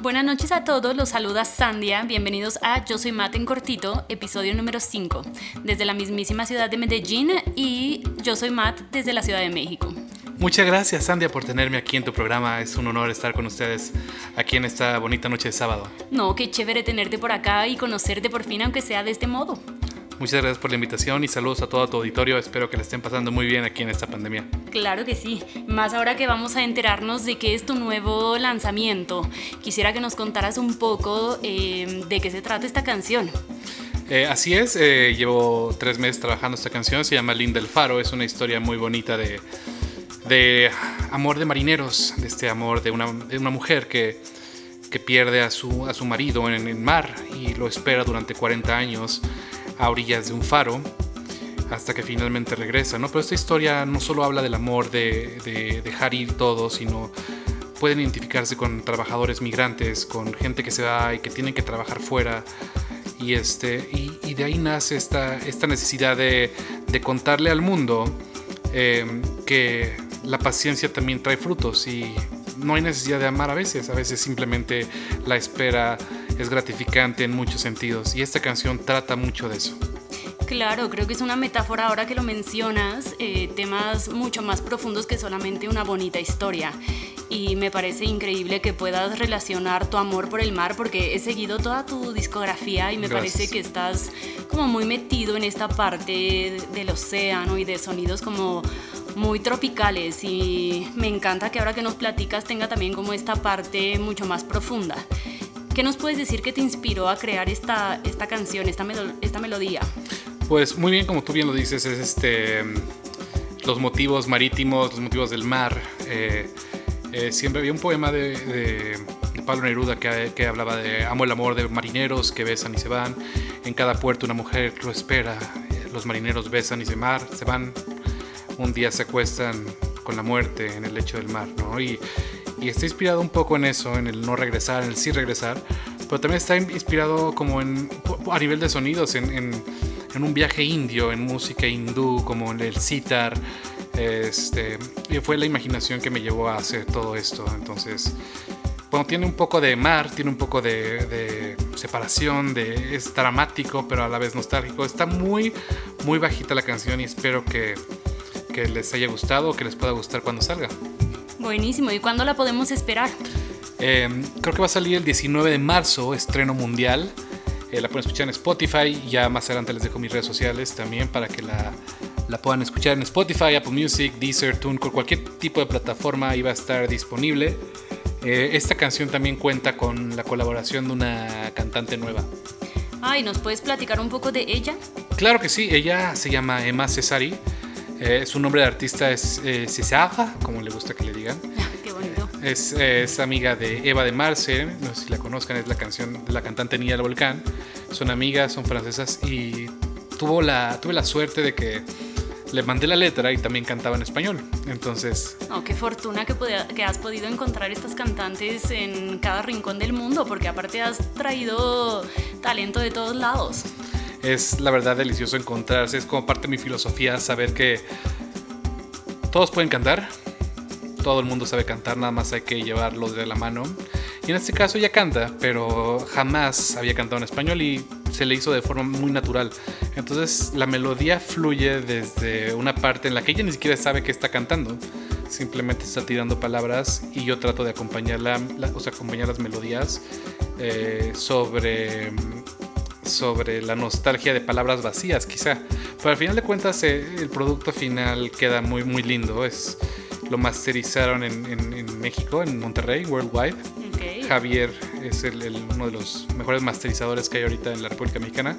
Buenas noches a todos, los saluda Sandia. Bienvenidos a Yo Soy Mate en Cortito, episodio número 5, desde la mismísima ciudad de Medellín y Yo Soy Matt desde la Ciudad de México. Muchas gracias, Sandia, por tenerme aquí en tu programa. Es un honor estar con ustedes aquí en esta bonita noche de sábado. No, qué chévere tenerte por acá y conocerte por fin, aunque sea de este modo. Muchas gracias por la invitación y saludos a todo tu auditorio. Espero que le estén pasando muy bien aquí en esta pandemia. Claro que sí. Más ahora que vamos a enterarnos de qué es tu nuevo lanzamiento. Quisiera que nos contaras un poco eh, de qué se trata esta canción. Eh, así es, eh, llevo tres meses trabajando esta canción. Se llama Linda del Faro. Es una historia muy bonita de, de amor de marineros, de este amor de una, de una mujer que, que pierde a su, a su marido en el mar y lo espera durante 40 años a orillas de un faro hasta que finalmente regresa, ¿no? Pero esta historia no solo habla del amor de, dejar ir todo, sino pueden identificarse con trabajadores migrantes, con gente que se va y que tienen que trabajar fuera. Y, este, y, de ahí nace esta, esta necesidad de, contarle al mundo eh, que la paciencia también trae frutos y no hay necesidad de amar a veces, a veces simplemente la espera es gratificante en muchos sentidos y esta canción trata mucho de eso. Claro, creo que es una metáfora ahora que lo mencionas, eh, temas mucho más profundos que solamente una bonita historia. Y me parece increíble que puedas relacionar tu amor por el mar porque he seguido toda tu discografía y me parece que estás como muy metido en esta parte del océano y de sonidos como muy tropicales y me encanta que ahora que nos platicas tenga también como esta parte mucho más profunda. ¿Qué nos puedes decir que te inspiró a crear esta, esta canción, esta, esta melodía? Pues muy bien, como tú bien lo dices, es este, los motivos marítimos, los motivos del mar. Eh, eh, siempre había un poema de, de, Pablo Neruda que, que, hablaba de amo el amor de marineros que besan y se van. En cada puerto una mujer lo espera. Los marineros besan y se, mar, se van. Un día se acuestan con la muerte en el lecho del mar, ¿no? Y, y está inspirado un poco en eso, en el no regresar, en el sí regresar, pero también está inspirado como en, a nivel de sonidos, en, en, un viaje indio, en música hindú, como en el sitar. Este, fue la imaginación que me llevó a hacer todo esto. Entonces, bueno, tiene un poco de mar, tiene un poco de, de, separación, de, es dramático, pero a la vez nostálgico. Está muy, muy bajita la canción y espero que, que les haya gustado que les pueda gustar cuando salga. Buenísimo. ¿Y cuándo la podemos esperar? Eh, creo que va a salir el 19 de marzo, estreno mundial. Eh, la pueden escuchar en Spotify. Ya más adelante les dejo mis redes sociales también para que la, la puedan escuchar en Spotify, Apple Music, Deezer, TuneCore, cualquier tipo de plataforma ahí va a estar disponible. Eh, esta canción también cuenta con la colaboración de una cantante nueva. Ay, ¿nos puedes platicar un poco de ella? Claro que sí, ella se llama Emma Cesari. Eh, su nombre de artista es eh, Cesara, como le gusta que le digan. Qué bonito. Es, es, amiga de Eva de Marce, no sé si la conozcan, es la canción de la cantante Niña del Volcán. Son amigas, son francesas y tuvo la, tuve la suerte de que le mandé la letra y también cantaba en español. Entonces. Oh, qué fortuna que, que, has podido encontrar estas cantantes en cada rincón del mundo, porque aparte has traído talento de todos lados es la verdad delicioso encontrarse. Es como parte de mi filosofía saber que todos pueden cantar. Todo el mundo sabe cantar, nada más hay que llevarlos de la mano. Y en este caso ella canta, pero jamás había cantado en español y se le hizo de forma muy natural. Entonces la melodía fluye desde una parte en la que ella ni siquiera sabe que está cantando. Simplemente está tirando palabras y yo trato de acompañarla, o sea, acompañar las melodías eh, sobre sobre la nostalgia de palabras vacías, quizá. Pero al final de cuentas, eh, el producto final queda muy, muy lindo. Es, lo masterizaron en, en, en México, en Monterrey, Worldwide. Okay. Javier es el, el, uno de los mejores masterizadores que hay ahorita en la República Mexicana.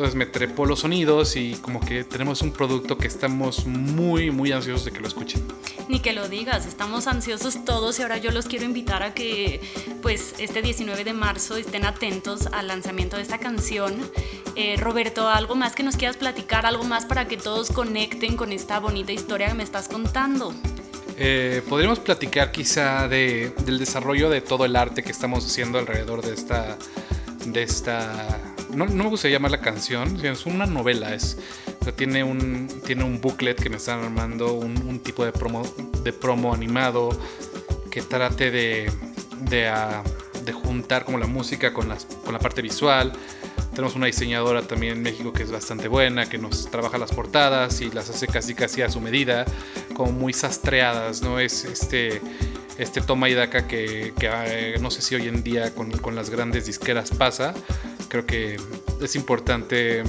Entonces me trepó los sonidos y como que tenemos un producto que estamos muy, muy ansiosos de que lo escuchen. Ni que lo digas, estamos ansiosos todos y ahora yo los quiero invitar a que pues este 19 de marzo estén atentos al lanzamiento de esta canción. Eh, Roberto, algo más que nos quieras platicar, algo más para que todos conecten con esta bonita historia que me estás contando. Eh, podríamos platicar quizá de, del desarrollo de todo el arte que estamos haciendo alrededor de esta, de esta no, no, me gustaría llamar la canción, es una novela, es, tiene, un, tiene un booklet que me están armando, un, tipo de promo, de promo animado que trate de, uh, de juntar como la música con, las, con la parte visual. Tenemos una diseñadora también en México que es bastante buena, que nos trabaja las portadas y las hace casi casi a su medida, como muy sastreadas, ¿no? Es este, este toma y daca que, eh, no sé si hoy en día con, con, las grandes disqueras pasa. Creo que es importante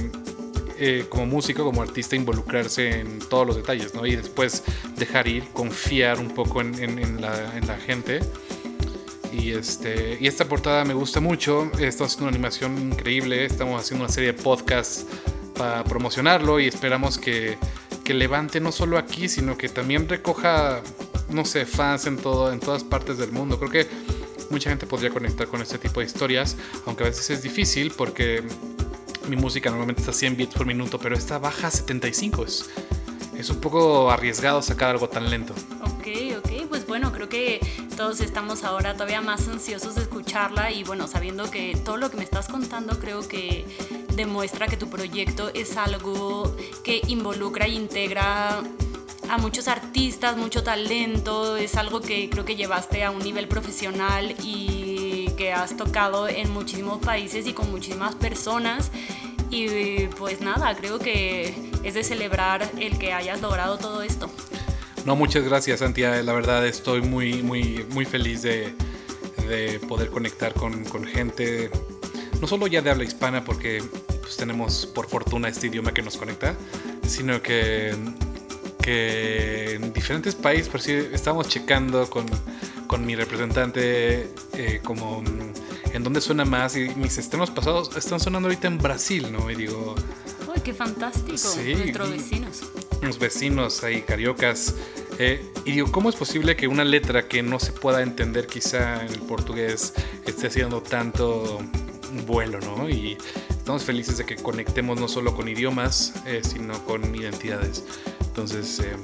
eh, como músico, como artista, involucrarse en todos los detalles, ¿no? Y después dejar ir, confiar un poco en, en, en, la, en la gente. Y, este, y esta portada me gusta mucho. Estamos haciendo una animación increíble. Estamos haciendo una serie de podcasts para promocionarlo y esperamos que, que levante no solo aquí, sino que también recoja, no sé, fans en, todo, en todas partes del mundo. Creo que mucha gente podría conectar con este tipo de historias, aunque a veces es difícil porque mi música normalmente está a 100 bits por minuto, pero esta baja a 75. Es, es un poco arriesgado sacar algo tan lento. Ok, ok, pues bueno, creo que todos estamos ahora todavía más ansiosos de escucharla y bueno, sabiendo que todo lo que me estás contando creo que demuestra que tu proyecto es algo que involucra e integra a muchos artistas, mucho talento, es algo que creo que llevaste a un nivel profesional y que has tocado en muchísimos países y con muchísimas personas. Y pues nada, creo que es de celebrar el que hayas logrado todo esto. No, muchas gracias, Santiago. La verdad estoy muy, muy, muy feliz de, de poder conectar con, con, gente, no solo ya de habla hispana, porque pues, tenemos por fortuna este idioma que nos conecta, sino que, que en diferentes países, por si estamos checando con, con mi representante eh, como en dónde suena más y mis estrenos pasados están sonando ahorita en Brasil, ¿no? Y digo... ¡Uy, qué fantástico! Sí, Nuestros vecinos. Los vecinos ahí, cariocas. Eh, y digo, ¿cómo es posible que una letra que no se pueda entender quizá en el portugués esté haciendo tanto vuelo, ¿no? Y estamos felices de que conectemos no solo con idiomas, eh, sino con identidades. Entonces, eh,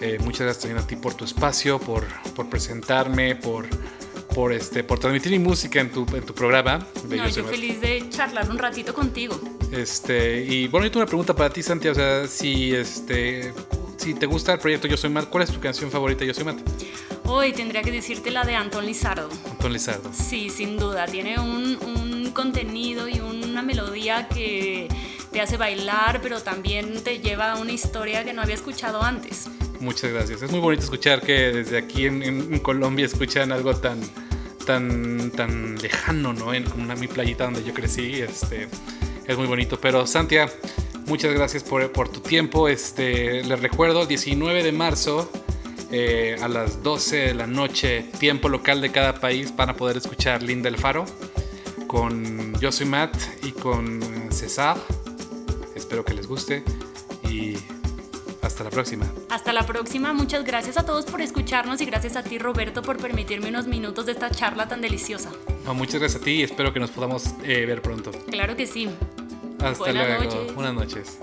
eh, muchas gracias también a ti por tu espacio, por, por presentarme, por, por, este, por transmitir mi música en tu, en tu programa. No, yo feliz de charlar un ratito contigo. Este, y bueno, yo tengo una pregunta para ti, Santiago. O sea, si, este, si te gusta el proyecto Yo Soy Matt, ¿cuál es tu canción favorita Yo Soy Matt? Hoy tendría que decirte la de Anton Lizardo. Anton Lizardo. Sí, sin duda. Tiene un, un contenido y una melodía que te hace bailar, pero también te lleva a una historia que no había escuchado antes. Muchas gracias. Es muy bonito escuchar que desde aquí en, Colombia escuchan algo tan, tan, tan lejano, ¿no? En una, mi playita donde yo crecí. Este, es muy bonito. Pero Santia, muchas gracias por, por tu tiempo. Este, les recuerdo, 19 de marzo eh, a las 12 de la noche, tiempo local de cada país, van a poder escuchar Linda el Faro con Yo Soy Matt y con César. Espero que les guste y hasta la próxima. Hasta la próxima. Muchas gracias a todos por escucharnos y gracias a ti Roberto por permitirme unos minutos de esta charla tan deliciosa. No, muchas gracias a ti y espero que nos podamos eh, ver pronto. Claro que sí. Hasta Buenas luego. Noches. Buenas noches.